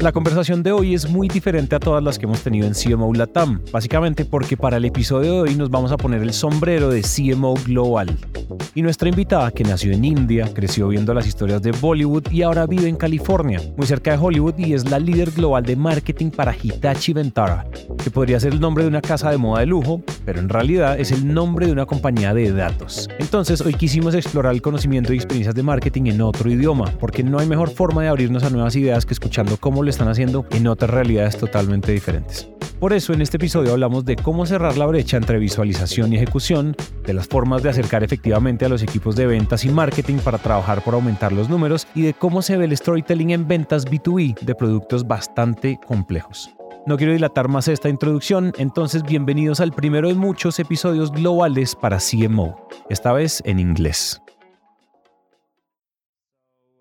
La conversación de hoy es muy diferente a todas las que hemos tenido en CMO Latam, básicamente porque para el episodio de hoy nos vamos a poner el sombrero de CMO Global. Y nuestra invitada, que nació en India, creció viendo las historias de Bollywood y ahora vive en California, muy cerca de Hollywood, y es la líder global de marketing para Hitachi Ventara, que podría ser el nombre de una casa de moda de lujo, pero en realidad es el nombre de una compañía de datos. Entonces, hoy quisimos explorar el conocimiento y experiencias de marketing en otro idioma, porque no hay mejor forma de abrirnos a nuevas ideas que escuchando cómo están haciendo en otras realidades totalmente diferentes. Por eso en este episodio hablamos de cómo cerrar la brecha entre visualización y ejecución, de las formas de acercar efectivamente a los equipos de ventas y marketing para trabajar por aumentar los números y de cómo se ve el storytelling en ventas B2B de productos bastante complejos. No quiero dilatar más esta introducción, entonces bienvenidos al primero de muchos episodios globales para CMO, esta vez en inglés.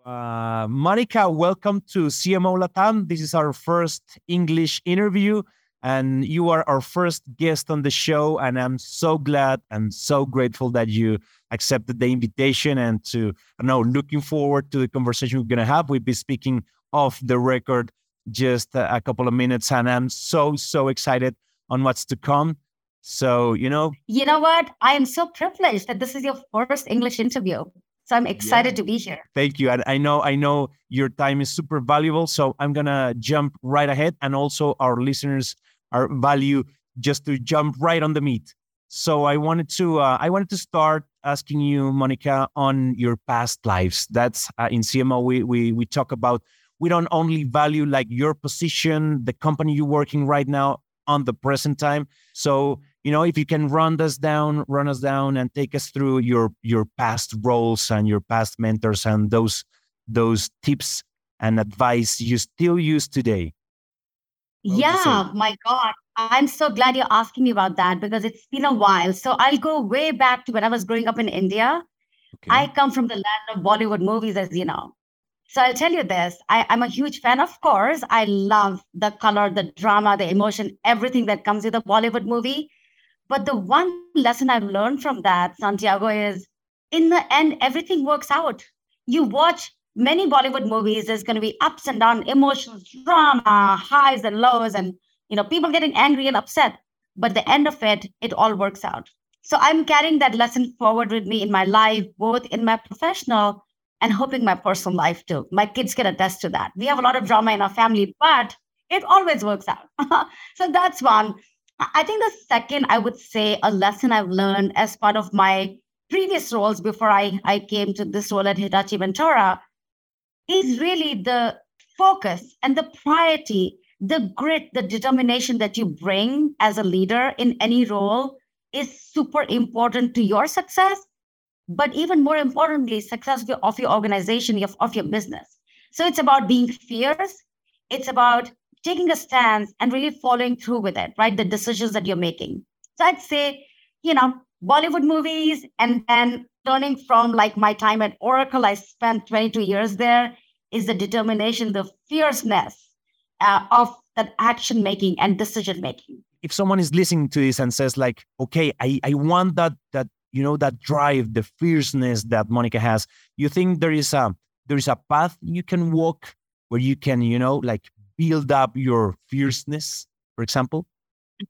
Uh, Monica, welcome to CMO Latam. This is our first English interview, and you are our first guest on the show. And I'm so glad and so grateful that you accepted the invitation and to, I know, looking forward to the conversation we're going to have. We'll be speaking off the record just a couple of minutes, and I'm so, so excited on what's to come. So, you know. You know what? I am so privileged that this is your first English interview. So I'm excited yeah. to be here. Thank you. And I know I know your time is super valuable. So I'm gonna jump right ahead. And also our listeners are value just to jump right on the meat. So I wanted to uh, I wanted to start asking you, Monica, on your past lives. That's uh, in CMO we we we talk about. We don't only value like your position, the company you're working right now on the present time. So you know if you can run us down run us down and take us through your your past roles and your past mentors and those those tips and advice you still use today yeah my god i'm so glad you're asking me about that because it's been a while so i'll go way back to when i was growing up in india okay. i come from the land of bollywood movies as you know so I'll tell you this I, am a huge fan, of course. I love the color, the drama, the emotion, everything that comes with a Bollywood movie. But the one lesson I've learned from that, Santiago, is in the end, everything works out. You watch many Bollywood movies, there's going to be ups and downs, emotions, drama, highs and lows, and you know, people getting angry and upset. But the end of it, it all works out. So I'm carrying that lesson forward with me in my life, both in my professional and hoping my personal life too. My kids can attest to that. We have a lot of drama in our family, but it always works out. so that's one. I think the second, I would say, a lesson I've learned as part of my previous roles before I, I came to this role at Hitachi Vantara is really the focus and the priority, the grit, the determination that you bring as a leader in any role is super important to your success, but even more importantly, success of your, organization, of your business. So it's about being fierce. It's about taking a stance and really following through with it, right? The decisions that you're making. So I'd say, you know, Bollywood movies and then turning from like my time at Oracle, I spent 22 years there, is the determination, the fierceness uh, of that action making and decision making. If someone is listening to this and says like, okay, I, I want that, that, you know, that drive, the fierceness that Monica has, you think there is a, there is a path you can walk where you can, you know, like build up your fierceness, for example?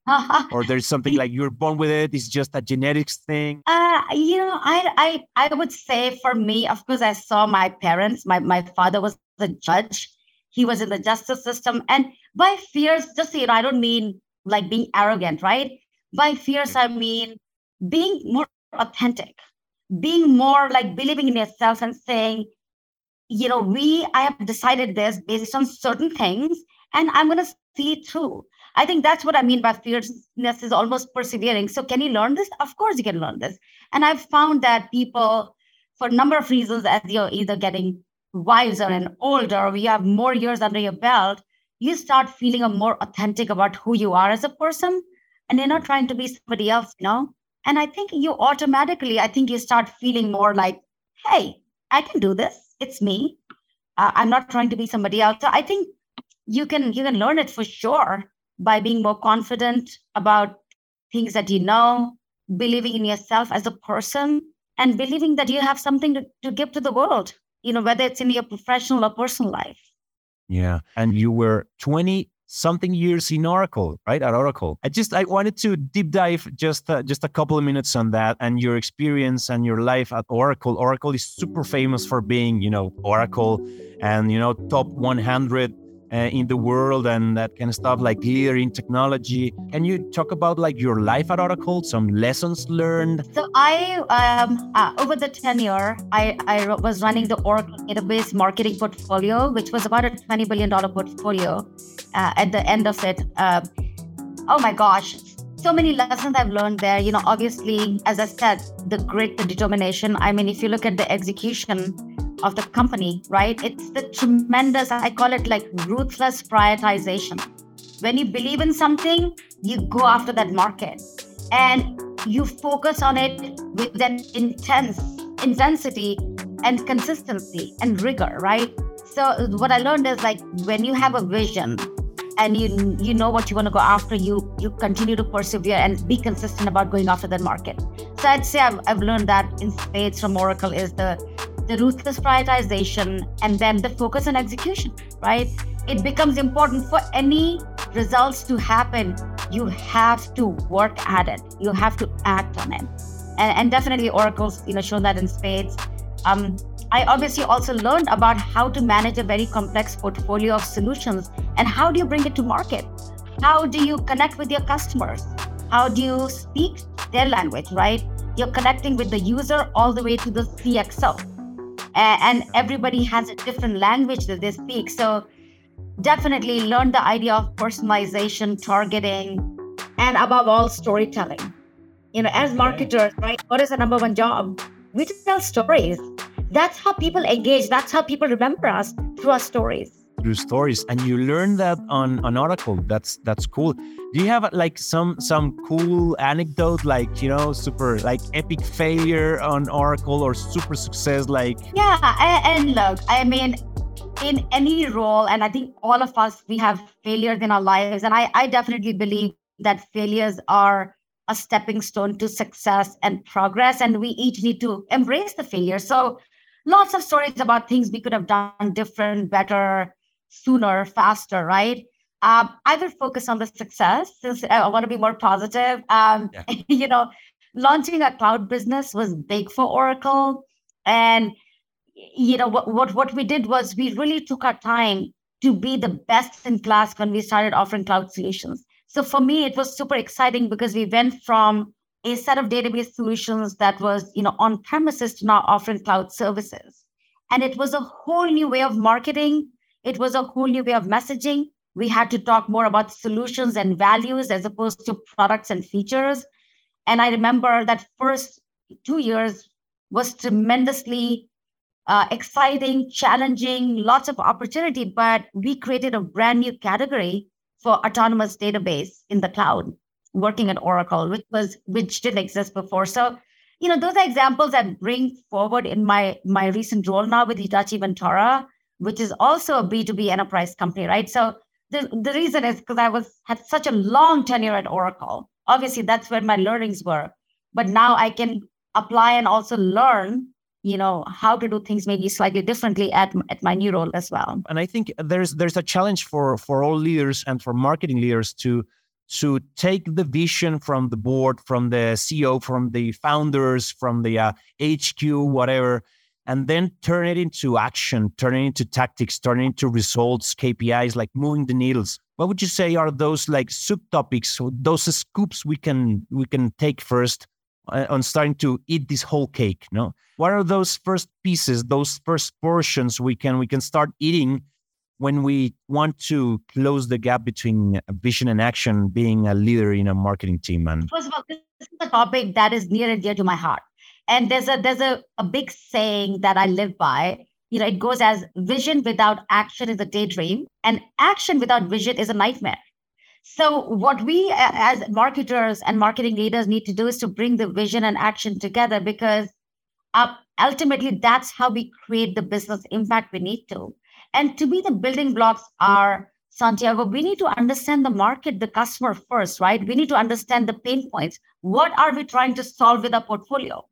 or there's something like you're born with it it's just a genetics thing. Uh you know i i i would say for me of course i saw my parents my my father was the judge. He was in the justice system and by fierce just you know i don't mean like being arrogant right? By fierce i mean being more authentic being more like believing in yourself and saying you know, we, I have decided this based on certain things, and I'm going to see it through. I think that's what I mean by fierceness is almost persevering. So, can you learn this? Of course, you can learn this. And I've found that people, for a number of reasons, as you're either getting wiser and older, or you have more years under your belt, you start feeling a more authentic about who you are as a person and you're not trying to be somebody else, you know? And I think you automatically, I think you start feeling more like, hey, I can do this. It's me. Uh, I'm not trying to be somebody else. So I think you can you can learn it for sure by being more confident about things that you know, believing in yourself as a person, and believing that you have something to, to give to the world, you know, whether it's in your professional or personal life. Yeah. And you were 20 something years in Oracle, right? At Oracle. I just I wanted to deep dive just uh, just a couple of minutes on that and your experience and your life at Oracle. Oracle is super famous for being, you know, Oracle and you know top 100 uh, in the world and that kind of stuff, like leader in technology. Can you talk about like your life at Oracle, some lessons learned? So I, um, uh, over the tenure, I, I was running the Oracle database marketing portfolio, which was about a $20 billion portfolio. Uh, at the end of it, uh, oh my gosh, so many lessons I've learned there. You know, obviously, as I said, the grit, the determination. I mean, if you look at the execution, of the company, right? It's the tremendous, I call it like ruthless prioritization. When you believe in something, you go after that market and you focus on it with an intense intensity and consistency and rigor, right? So what I learned is like when you have a vision and you you know what you want to go after, you you continue to persevere and be consistent about going after that market. So I'd say I've, I've learned that in spades from Oracle is the the ruthless prioritization, and then the focus on execution, right? It becomes important for any results to happen. You have to work at it. You have to act on it. And, and definitely Oracle's, you know, shown that in spades. Um, I obviously also learned about how to manage a very complex portfolio of solutions and how do you bring it to market? How do you connect with your customers? How do you speak their language, right? You're connecting with the user all the way to the CXO and everybody has a different language that they speak. So definitely learn the idea of personalization, targeting, and above all, storytelling. You know, as marketers, right? What is the number one job? We tell stories. That's how people engage. That's how people remember us through our stories through stories and you learn that on an Oracle that's that's cool. Do you have like some some cool anecdote like you know super like epic failure on oracle or super success like yeah and look i mean in any role and i think all of us we have failures in our lives and i i definitely believe that failures are a stepping stone to success and progress and we each need to embrace the failure. So lots of stories about things we could have done different better sooner, faster, right? Um, I will focus on the success since I want to be more positive. Um, yeah. you know, launching a cloud business was big for Oracle, and you know what, what what we did was we really took our time to be the best in class when we started offering cloud solutions. So for me, it was super exciting because we went from a set of database solutions that was you know on premises to now offering cloud services, and it was a whole new way of marketing it was a whole new way of messaging. We had to talk more about solutions and values as opposed to products and features. And I remember that first two years was tremendously uh, exciting, challenging, lots of opportunity. But we created a brand new category for autonomous database in the cloud, working at Oracle, which was which didn't exist before. So, you know, those are examples that bring forward in my my recent role now with Hitachi Vantara which is also a B2B enterprise company, right? So the, the reason is because I was had such a long tenure at Oracle. Obviously, that's where my learnings were. But now I can apply and also learn, you know, how to do things maybe slightly differently at, at my new role as well. And I think there's there's a challenge for for all leaders and for marketing leaders to to take the vision from the board, from the CEO, from the founders, from the uh, HQ, whatever, and then turn it into action, turn it into tactics, turn it into results, KPIs, like moving the needles. What would you say are those like subtopics, those scoops we can we can take first uh, on starting to eat this whole cake? No, what are those first pieces, those first portions we can we can start eating when we want to close the gap between vision and action, being a leader in a marketing team? And first of all, this is a topic that is near and dear to my heart and there's a there's a, a big saying that i live by you know, it goes as vision without action is a daydream, and action without vision is a nightmare. So, what we as marketers and marketing leaders need to do is to bring the vision and action together because uh, ultimately that's how we create the business impact we need to. And to me, the building blocks are Santiago, we need to understand the market, the customer first, right? We need to understand the pain points. What are we trying to solve with our portfolio?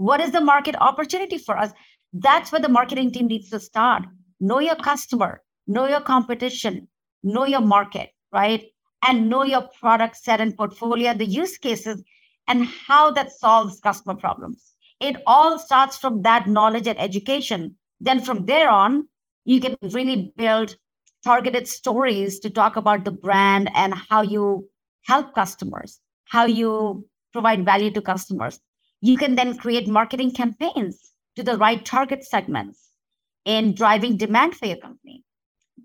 What is the market opportunity for us? That's where the marketing team needs to start. Know your customer, know your competition, know your market, right? And know your product set and portfolio, the use cases, and how that solves customer problems. It all starts from that knowledge and education. Then from there on, you can really build targeted stories to talk about the brand and how you help customers, how you provide value to customers. You can then create marketing campaigns to the right target segments in driving demand for your company.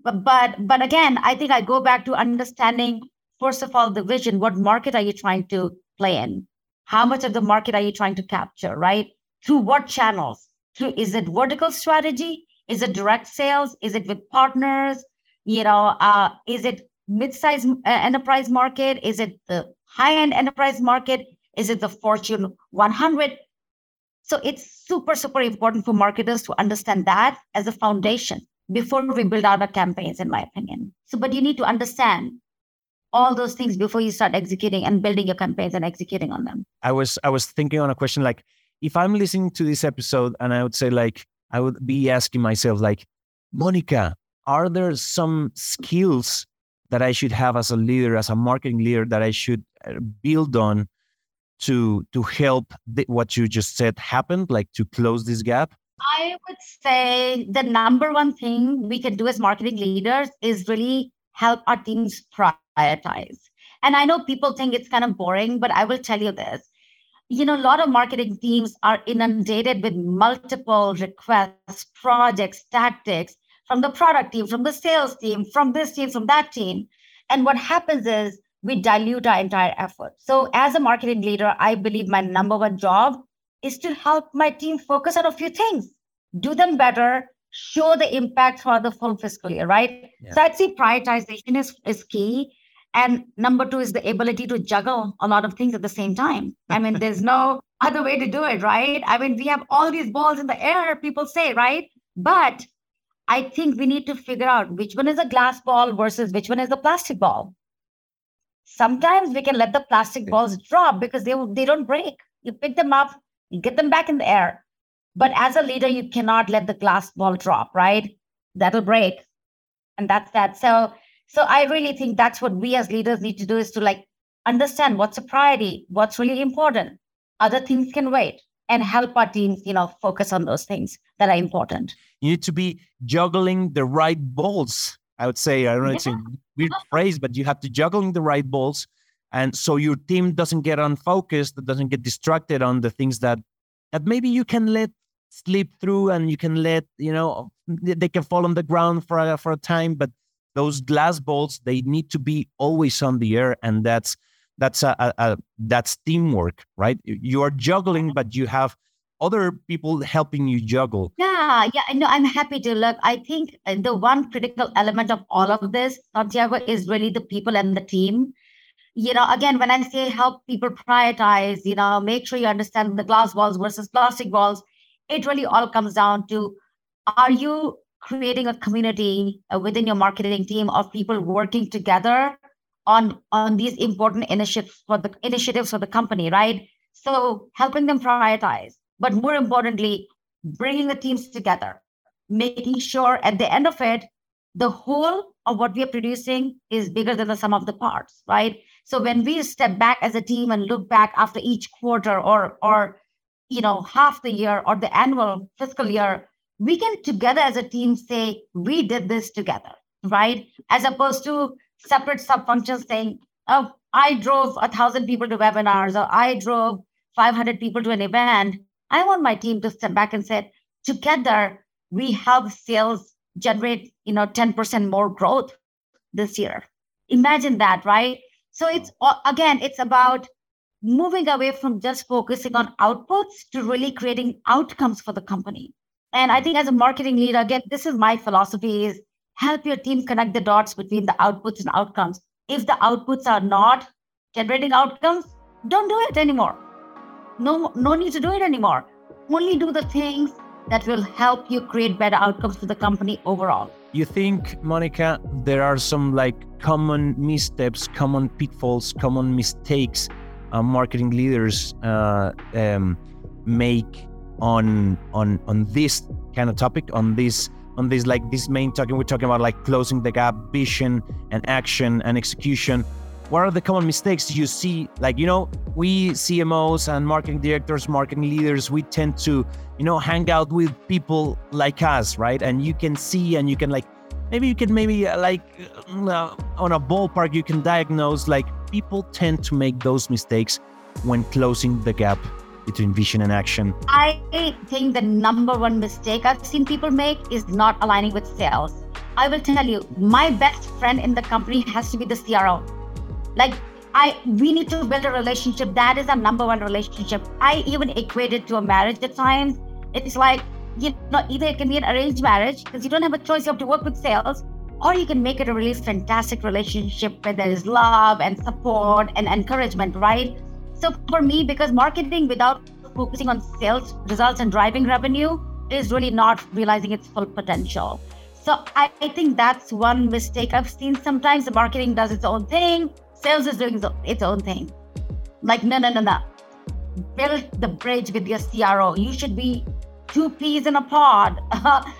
But, but but again, I think I go back to understanding first of all the vision. What market are you trying to play in? How much of the market are you trying to capture? Right? Through what channels? Through is it vertical strategy? Is it direct sales? Is it with partners? You know, uh, is it mid-size uh, enterprise market? Is it the high-end enterprise market? Is it the Fortune 100? So it's super, super important for marketers to understand that as a foundation before we build out our campaigns, in my opinion. So, but you need to understand all those things before you start executing and building your campaigns and executing on them. I was I was thinking on a question like if I'm listening to this episode and I would say like I would be asking myself like, Monica, are there some skills that I should have as a leader, as a marketing leader, that I should uh, build on to to help the, what you just said happen, like to close this gap? I would say the number one thing we can do as marketing leaders is really help our teams prioritize. And I know people think it's kind of boring, but I will tell you this. You know, a lot of marketing teams are inundated with multiple requests, projects, tactics, from the product team, from the sales team, from this team, from that team. And what happens is we dilute our entire effort. So, as a marketing leader, I believe my number one job is to help my team focus on a few things, do them better, show the impact for the full fiscal year, right? Yeah. So, I'd say prioritization is, is key. And number two is the ability to juggle a lot of things at the same time. I mean, there's no other way to do it, right? I mean, we have all these balls in the air, people say, right? But I think we need to figure out which one is a glass ball versus which one is a plastic ball. Sometimes we can let the plastic balls drop because they they don't break. You pick them up, you get them back in the air. But as a leader, you cannot let the glass ball drop, right? That'll break. And that's that. So so I really think that's what we as leaders need to do is to like understand what's a priority, what's really important. Other things can wait and help our teams, you know, focus on those things that are important. You need to be juggling the right balls. I would say, I don't know, it's a weird phrase, but you have to juggling the right balls. And so your team doesn't get unfocused, doesn't get distracted on the things that that maybe you can let slip through and you can let, you know, they can fall on the ground for a, for a time, but those glass balls, they need to be always on the air. And that's that's a, a, a, that's teamwork right you are juggling but you have other people helping you juggle yeah yeah I know. i'm happy to look i think uh, the one critical element of all of this santiago is really the people and the team you know again when i say help people prioritize you know make sure you understand the glass balls versus plastic balls it really all comes down to are you creating a community uh, within your marketing team of people working together on on these important initiatives for the initiatives for the company, right? So helping them prioritize, but more importantly, bringing the teams together, making sure at the end of it, the whole of what we are producing is bigger than the sum of the parts, right? So when we step back as a team and look back after each quarter or or you know half the year or the annual fiscal year, we can together as a team say we did this together, right? As opposed to separate sub functions saying, oh, I drove a thousand people to webinars or I drove 500 people to an event. I want my team to step back and say, together, we help sales generate, you know, 10% more growth this year. Imagine that, right? So it's again, it's about moving away from just focusing on outputs to really creating outcomes for the company. And I hmm. think as a marketing leader, again, this is my philosophy is help your team connect the dots between the outputs and outcomes. If the outputs are not generating outcomes, don't do it anymore. No, no need to do it anymore. Only do the things that will help you create better outcomes for the company overall. You think, Monica, there are some like common missteps, common pitfalls, common mistakes uh, marketing leaders uh, um, make on on on this kind of topic on this on this like this main talking we're talking about like closing the gap vision and action and execution what are the common mistakes you see like you know we cmos and marketing directors marketing leaders we tend to you know hang out with people like us right and you can see and you can like maybe you can maybe uh, like uh, on a ballpark you can diagnose like people tend to make those mistakes when closing the gap between vision and action? I think the number one mistake I've seen people make is not aligning with sales. I will tell you, my best friend in the company has to be the CRO. Like I we need to build a relationship. That is our number one relationship. I even equate it to a marriage at times. It's like, you know, either it can be an arranged marriage because you don't have a choice, you have to work with sales, or you can make it a really fantastic relationship where there is love and support and encouragement, right? So for me, because marketing without focusing on sales results and driving revenue is really not realizing its full potential. So I, I think that's one mistake I've seen. Sometimes the marketing does its own thing, sales is doing its own thing. Like, no, no, no, no. Build the bridge with your CRO. You should be two peas in a pod.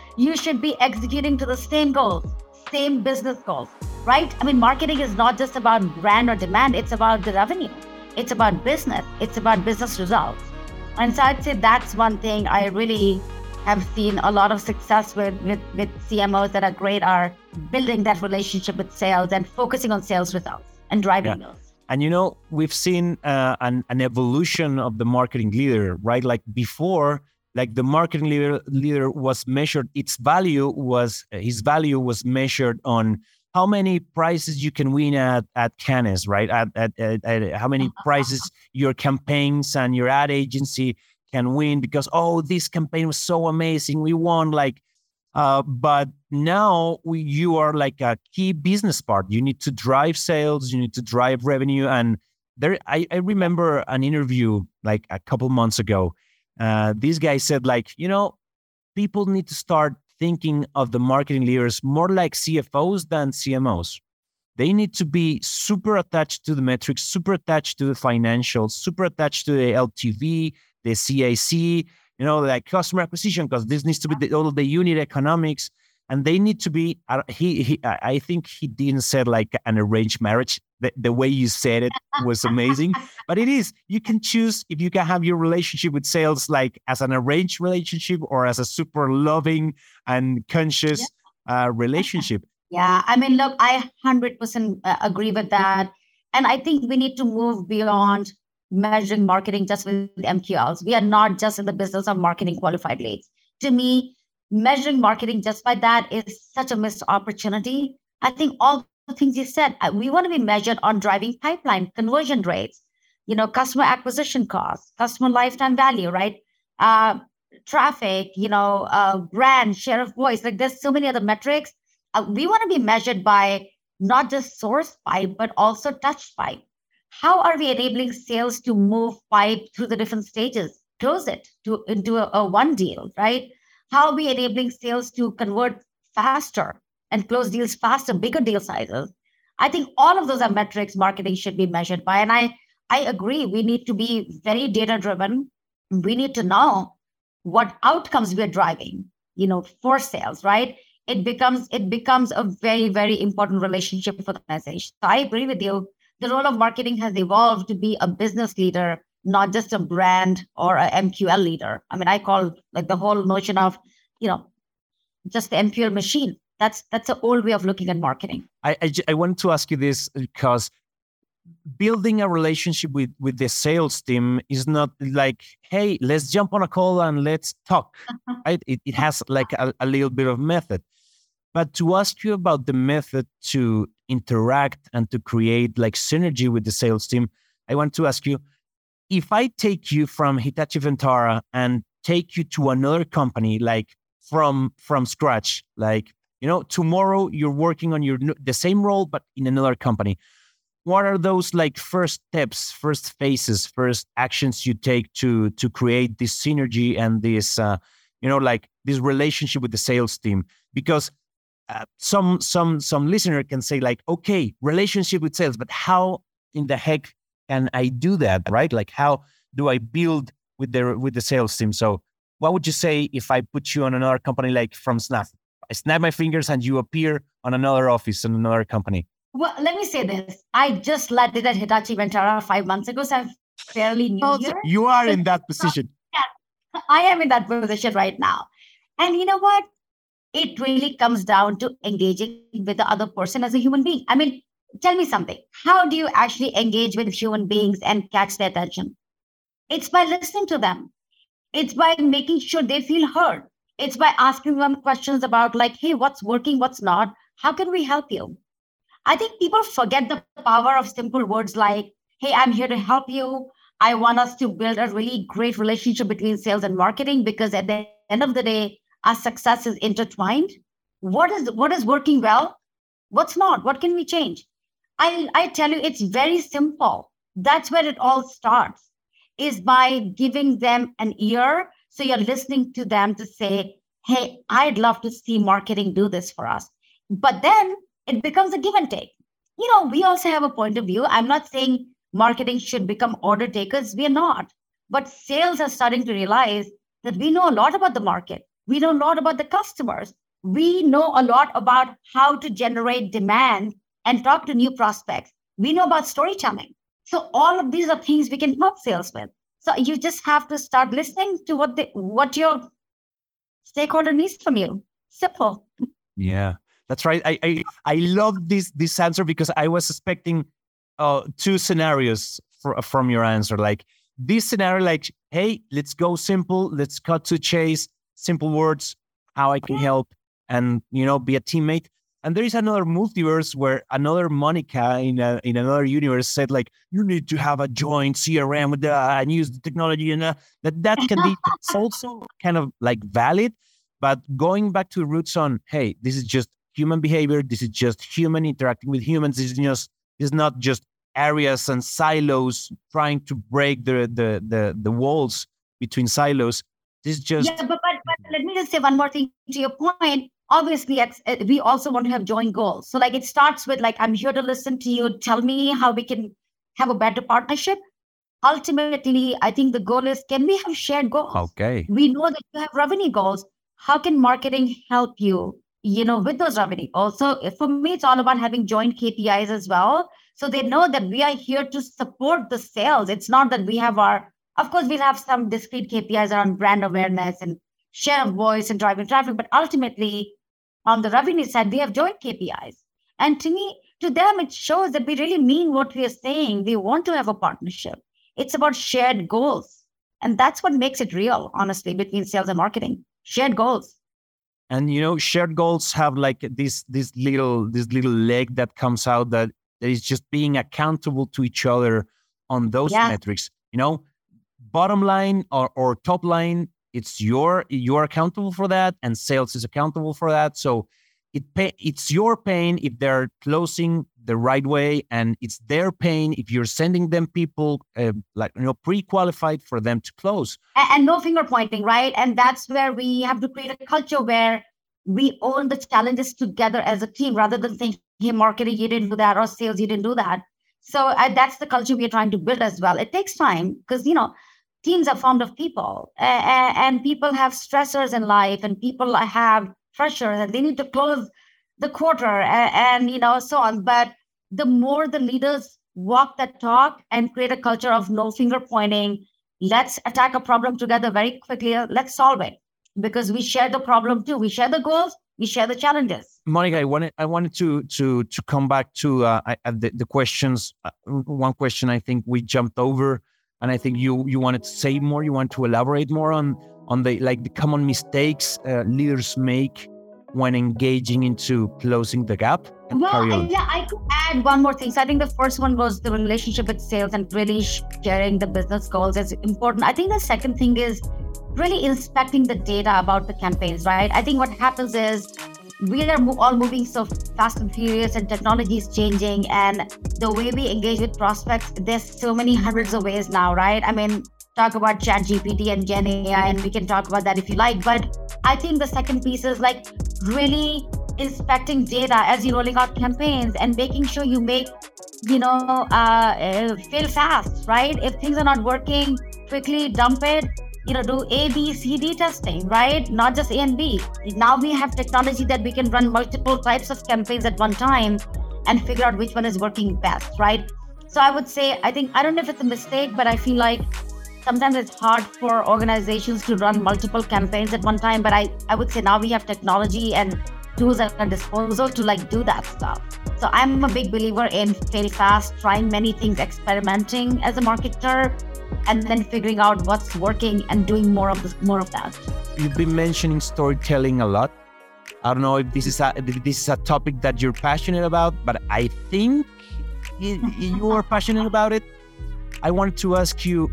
you should be executing to the same goals, same business goals, right? I mean, marketing is not just about brand or demand, it's about the revenue. It's about business. It's about business results. And so I'd say that's one thing I really have seen a lot of success with, with, with CMOs that are great are building that relationship with sales and focusing on sales results and driving yeah. those. And you know, we've seen uh, an, an evolution of the marketing leader, right? Like before, like the marketing leader leader was measured, its value was his value was measured on how many prizes you can win at at Cannes, right? At, at, at, at how many prizes your campaigns and your ad agency can win because oh, this campaign was so amazing, we won like. Uh, but now we, you are like a key business part. You need to drive sales, you need to drive revenue, and there. I, I remember an interview like a couple months ago. Uh, this guy said like, you know, people need to start thinking of the marketing leaders more like CFOs than CMOs. They need to be super attached to the metrics, super attached to the financials, super attached to the LTV, the CAC, you know, like customer acquisition, because this needs to be the, all the unit economics and they need to be uh, he, he i think he didn't say like an arranged marriage. The, the way you said it was amazing. But it is you can choose if you can have your relationship with sales like as an arranged relationship or as a super loving and conscious uh, relationship. Yeah i mean look i 100% uh, agree with that. And i think we need to move beyond measuring marketing just with mqls we are not just in the business of marketing qualified leads. To me measuring marketing just by that is such a missed opportunity. I think all the things you said, uh, we want to be measured on driving pipeline conversion rates, you know, customer acquisition costs, customer lifetime value, right? Uh, traffic, you know, uh, brand, share of voice. Like there's so many other metrics. Uh, we want to be measured by not just source pipe, but also touch pipe. How are we enabling sales to move pipe through the different stages, close it to into a, a one deal, right? How are we enabling sales to convert faster and close deals faster, bigger deal sizes? I think all of those are metrics marketing should be measured by. And I, I agree, we need to be very data driven. We need to know what outcomes we're driving, you know, for sales, right? It becomes it becomes a very, very important relationship for the organization. So I agree with you. The role of marketing has evolved to be a business leader not just a brand or a MQL leader. I mean, I call like the whole notion of, you know, just the MQL machine. That's that's an old way of looking at marketing. I, I, I want to ask you this because building a relationship with with the sales team is not like hey let's jump on a call and let's talk right it, it has like a, a little bit of method but to ask you about the method to interact and to create like synergy with the sales team i want to ask you if I take you from Hitachi Vantara and take you to another company like from from scratch like you know tomorrow you're working on your the same role but in another company what are those like first steps first phases first actions you take to to create this synergy and this uh, you know like this relationship with the sales team? Because uh, some some some listener can say like okay relationship with sales but how in the heck can i do that right? Like how do i build with the with the sales team? So what would you say if i put you on another company like from snap? I snap my fingers and you appear on another office in another company. Well let me say this. I just landed at hitachi vantara five months ago so i'm fairly new oh, here. you are in that position. yeah, i am in that position right now. And you know what? It really comes down to engaging with the other person as a human being. I mean, tell me something. How do you actually engage with human beings and catch their attention? It's by listening to them. It's by making sure they feel heard. It's by asking them questions about, like, hey, what's working, what's not? How can we help you? I think people forget the power of simple words like, hey, I'm here to help you. I want us to build a really great relationship between sales and marketing because at the end of the day, our success is intertwined what is what is working well what's not what can we change i i tell you it's very simple. That's where it all starts is by giving them an ear. So you're listening to them to say hey i'd love to see marketing do this for us. But then it becomes a give and take. You know we also have a point of view. I'm not saying marketing should become order takers. We're not. But sales are starting to realize that we know a lot about the market. We know a lot about the customers. We know a lot about how to generate demand and talk to new prospects. We know about storytelling. So all of these are things we can help sales with. So you just have to start listening to what the what your stakeholder needs from you. Simple. Yeah, that's right. I I, I love this this answer because I was expecting uh, two scenarios for, from your answer. Like this scenario, like, hey, let's go simple, let's cut to chase, simple words, how I can help, and you know, be a teammate. And there is another multiverse where another Monica in a, in another universe said like, you need to have a joint CRM with the, and use the technology, and uh, that that can be it's also kind of like valid. But going back to roots on, hey, this is just human behavior. This is just human interacting with humans. This is just is not just areas and silos trying to break the the the, the walls between silos. This is just yeah, but, but, but let me just say one more thing to your point. Obviously, we also want to have joint goals. So, like, it starts with like, I'm here to listen to you. Tell me how we can have a better partnership. Ultimately, I think the goal is can we have shared goals? Okay. We know that you have revenue goals. How can marketing help you? You know, with those revenue goals. So, for me, it's all about having joint KPIs as well. So they know that we are here to support the sales. It's not that we have our of course, we'll have some discrete KPIs around brand awareness and share of voice and driving traffic, but ultimately, on the revenue side, we have joint KPIs. And to me, to them, it shows that we really mean what we are saying. We want to have a partnership. It's about shared goals. And that's what makes it real, honestly, between sales and marketing. Shared goals. And you know, shared goals have like this this little this little leg that comes out that that is just being accountable to each other on those yeah. metrics. You know, bottom line or, or top line it's your you're accountable for that and sales is accountable for that. So it pay, it's your pain if they're closing the right way and it's their pain if you're sending them people uh, like you know pre-qualified for them to close. And, and no finger pointing right? And that's where we have to create a culture where we own the challenges together as a team rather than saying hey marketing you didn't do that or sales you didn't do that. So uh, that's the culture we're trying to build as well. It takes time because you know teams are formed of people uh, and people have stressors in life and people have pressure and they need to close the quarter and, and, you know so on. But the more the leaders walk that talk and create a culture of no finger pointing let's attack a problem together very quickly. Let's solve it because we share the problem too. We share the goals we share the challenges. Monica i wanted i wanted to to to come back to uh, the, the questions. Uh, one question i think we jumped over and I think you you wanted to say more. You want to elaborate more on on the like the common mistakes uh, leaders make when engaging into closing the gap. Well, yeah, I could add one more thing. So I think the first one was the relationship with sales and really sharing the business goals is important. I think the second thing is really inspecting the data about the campaigns, right? I think what happens is we are all moving so fast and furious and technology is changing and the way we engage with prospects there's so many hundreds of ways now right? I mean talk about chat gpt and gen ai and we can talk about that if you like but i think the second piece is like really inspecting data as you're rolling out campaigns and making sure you make you know uh, uh fail fast right? If things are not working quickly dump it you know, do A, B, C, D testing, right? Not just A and B. Now we have technology that we can run multiple types of campaigns at one time and figure out which one is working best, right? So I would say, I think, I don't know if it's a mistake, but I feel like sometimes it's hard for organizations to run multiple campaigns at one time. But I, I would say now we have technology and tools at our disposal to like do that stuff. So I'm a big believer in fail fast, trying many things, experimenting as a marketer, and then figuring out what's working and doing more of this, more of that. You've been mentioning storytelling a lot. I don't know if this is a if this is a topic that you're passionate about, but I think you are passionate about it. I wanted to ask you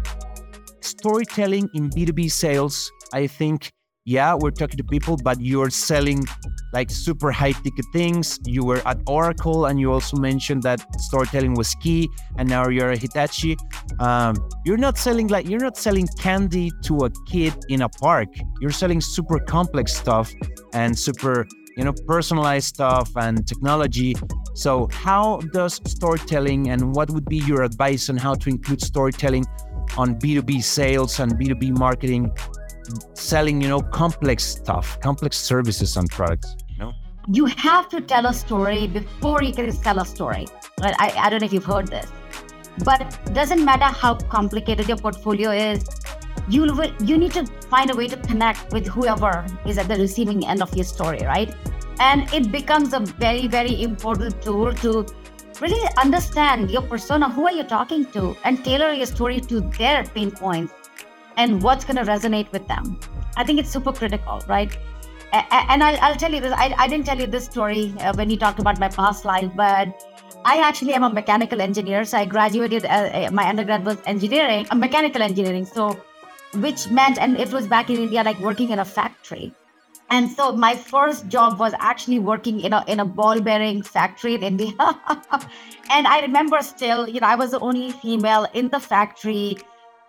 storytelling in B2B sales. I think yeah, we're talking to people, but you're selling like super high ticket things. You were at Oracle, and you also mentioned that storytelling was key, and now you're at Hitachi. Um, you're not selling like you're not selling candy to a kid in a park. You're selling super complex stuff and super you know personalized stuff and technology. So how does storytelling and what would be your advice on how to include storytelling on B2B sales and B2B marketing selling, you know, complex stuff, complex services and products. You know, you have to tell a story before you can tell a story. Right? I, I don't know if you've heard this, but doesn't matter how complicated your portfolio is. You will, you need to find a way to connect with whoever is at the receiving end of your story, right? And it becomes a very very important tool to really understand your persona, who are you talking to, and tailor your story to their pain points and what's going to resonate with them. I think it's super critical, right? And I'll, tell you this I, didn't tell you this story uh, when you talked about my past life, but I actually am a mechanical engineer. So I graduated, uh, uh, my undergrad was engineering, mechanical engineering. So, which meant, and it was back in India, like working in a factory. And so my first job was actually working in a in a ball bearing factory in India. and I remember still, you know, I was the only female in the factory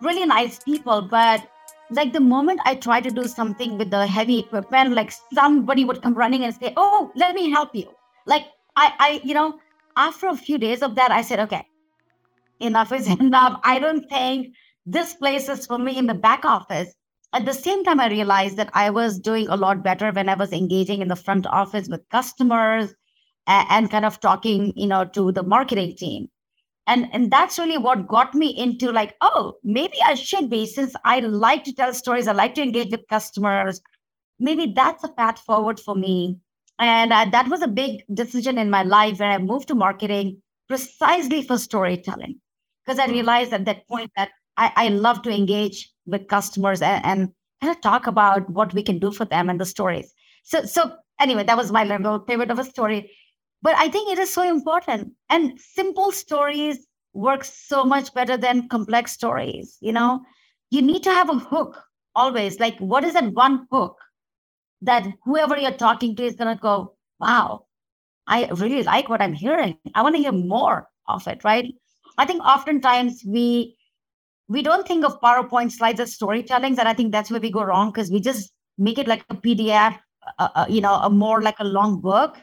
really nice people, but like the moment I try to do something with the heavy equipment, like somebody would come running and say, "Oh, let me help you." Like I, I, you know, after a few days of that, I said, "Okay, enough is enough. I don't think this place is for me in the back office." At the same time, I realized that I was doing a lot better when I was engaging in the front office with customers and, and kind of talking, you know, to the marketing team and and that's really what got me into like oh maybe i should be since i like to tell stories i like to engage with customers. Maybe that's a path forward for me. And uh, that was a big decision in my life when i moved to marketing precisely for storytelling because i realized at that point that i, I love to engage with customers and, and kind of talk about what we can do for them and the stories. So so anyway that was my little pivot of a story but I think it is so important. And simple stories work so much better than complex stories. You know, you need to have a hook always. Like, what is that one hook that whoever you're talking to is going to go, wow, I really like what I'm hearing. I want to hear more of it, right? I think oftentimes we we don't think of PowerPoint slides as storytelling, and I think that's where we go wrong because we just make it like a PDF, uh, uh, you know, a more like a long book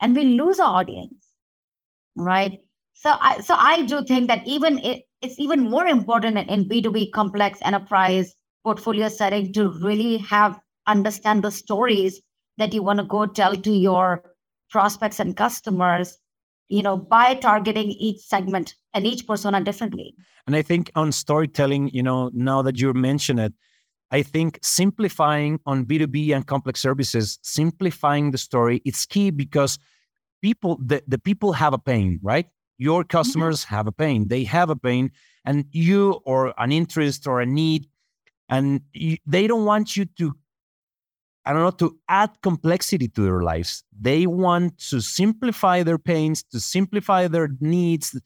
and we lose our audience right? So i so i do think that even it, it's even more important in b2b complex enterprise portfolio setting to really have understand the stories that you want to go tell to your prospects and customers you know by targeting each segment and each persona differently. And i think on storytelling you know now that you mention it I think simplifying on B2B and complex services, simplifying the story, it's key because people, the, the people have a pain, right? Your mm-hmm. customers mm-hmm. have a pain. They have a pain, and you or an interest or a need, and you, they don't want you to, I don't know, to add complexity to their lives. They want to simplify their pains, to simplify their needs.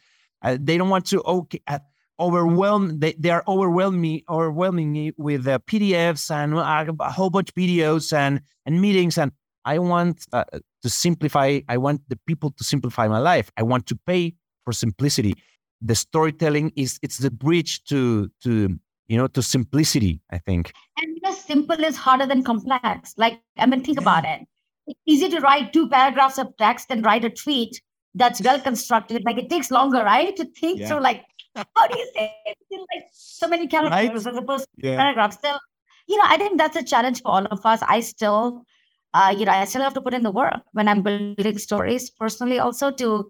Uh, they don't want to, okay, uh, overwhelmed. They, they are overwhelming me, overwhelming me with uh, PDFs and uh, a whole bunch of videos and and meetings. And I want uh, to simplify. I want the people to simplify my life. I want to pay for simplicity. The storytelling is it's the bridge to to you know to simplicity. I think. And you know, simple is harder than complex. Like I mean, think about it. It's easy to write two paragraphs of text and write a tweet that's well constructed. Like it takes longer, right, to think yeah. through like how do you say it in like so many characters right? as opposed to yeah. paragraphs? So, you know, I think that's a challenge for all of us. I still, uh, you know, I still have to put in the work when I'm building stories personally, also to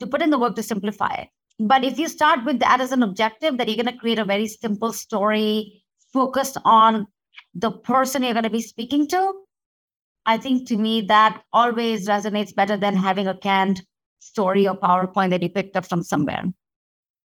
to put in the work to simplify it. But if you start with that as an objective, that you're going to create a very simple story focused on the person you're going to be speaking to, I think to me that always resonates better than having a canned story or PowerPoint that you picked up from somewhere.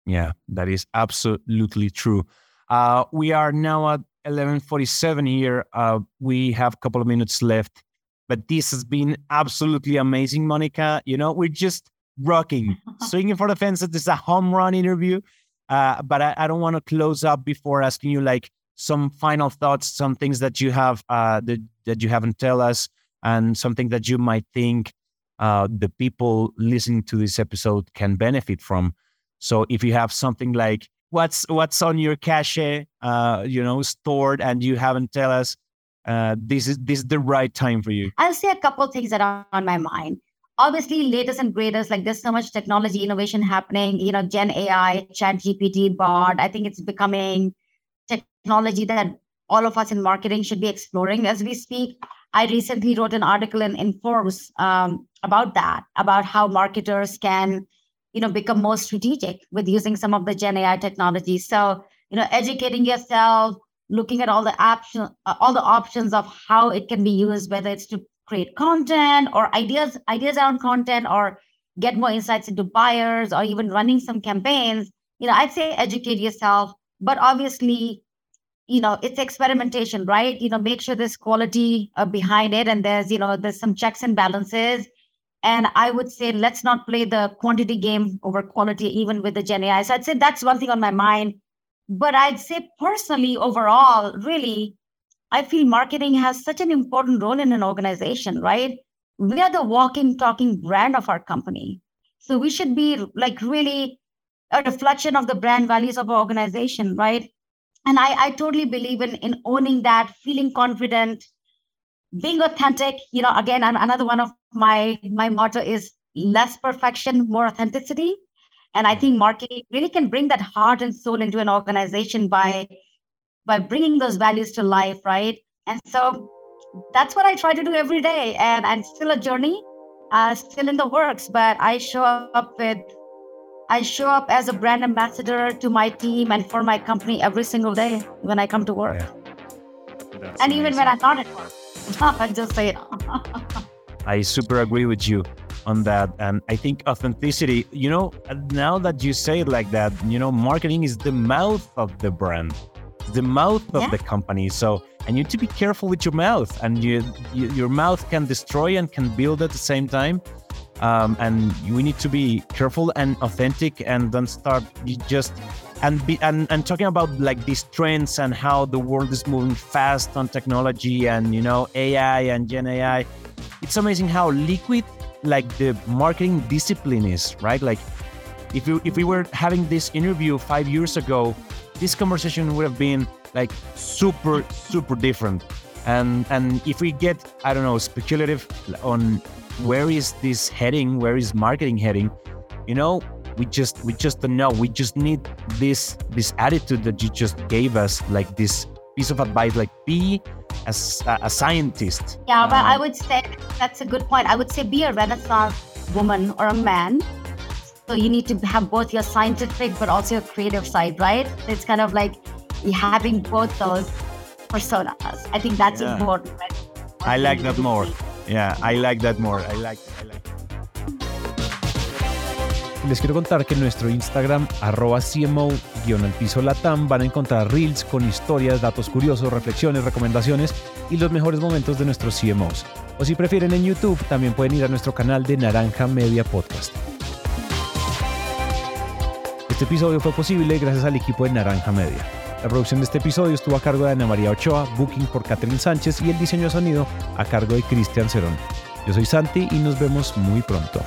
Yeah, that is absolutely true. Uh, we are now at 11:47 here. Uh, we have a couple of minutes left, but this has been absolutely amazing, Monica. You know, we're just rocking, swinging for the fences. This is a home run interview. Uh, but I, I don't want to close up before asking you like some final thoughts, some things that you have uh, that that you haven't tell us, and something that you might think uh, the people listening to this episode can benefit from. So if you have something like what's what's on your cache, uh, you know, stored, and you haven't tell us, uh, this is this is the right time for you. I'll say a couple things that are on my mind. Obviously, latest and greatest, like there's so much technology innovation happening. You know, Gen AI, Chat GPT, Bard. I think it's becoming technology that all of us in marketing should be exploring as we speak. I recently wrote an article in, Forbes um, about that, about how marketers can you know become more strategic with using some of the gen ai technology. So you know educating yourself looking at all the options uh, all the options of how it can be used whether it's to create content or ideas ideas around content or get more insights into buyers or even running some campaigns you know i'd say educate yourself. But obviously you know it's experimentation right? You know make sure there's quality uh, behind it and there's you know there's some checks and balances and I would say, let's not play the quantity game over quality, even with the Gen AI. So I'd say that's one thing on my mind. But I'd say personally, overall, really, I feel marketing has such an important role in an organization, right? We are the walking, talking brand of our company. So we should be like really a reflection of the brand values of our organization, right? And I, I totally believe in, in owning that, feeling confident, being authentic you know again another one of my my motto is less perfection more authenticity and i think marketing really can bring that heart and soul into an organization by by bringing those values to life right and so that's what i try to do every day and i'm still a journey uh, still in the works but i show up with i show up as a brand ambassador to my team and for my company every single day when i come to work yeah. and amazing. even when i'm not at work just say it. I super agree with you on that. And I think authenticity, you know, now that you say it like that, you know, marketing is the mouth of the brand, the mouth of yeah. the company. So, and you need to be careful with your mouth, and you, you, your mouth can destroy and can build at the same time. Um, and we need to be careful and authentic and don't start just and be and, and talking about like these trends and how the world is moving fast on technology and you know AI and Gen AI, it's amazing how liquid like the marketing discipline is, right? Like if you if we were having this interview five years ago, this conversation would have been like super super different. And and if we get I don't know speculative on where is this heading, where is marketing heading, you know, we just we just don't know we just need this this attitude that you just gave us like this piece of advice like be a, a scientist. Yeah um, but i would say that's a good point. I would say be a renaissance woman or a man. So you need to have both your scientific but also your creative side right? It's kind of like having both those personas. I think that's yeah. important right? i like that more. Yeah i like that more. I like i like les quiero contar que en nuestro Instagram, arroba CMO-piso latam, van a encontrar reels con historias, datos curiosos, reflexiones, recomendaciones y los mejores momentos de nuestros CMOs. O si prefieren en YouTube, también pueden ir a nuestro canal de Naranja Media Podcast. Este episodio fue posible gracias al equipo de Naranja Media. La producción de este episodio estuvo a cargo de Ana María Ochoa, booking por Catherine Sánchez y el diseño de sonido a cargo de Cristian Cerón. Yo soy Santi y nos vemos muy pronto.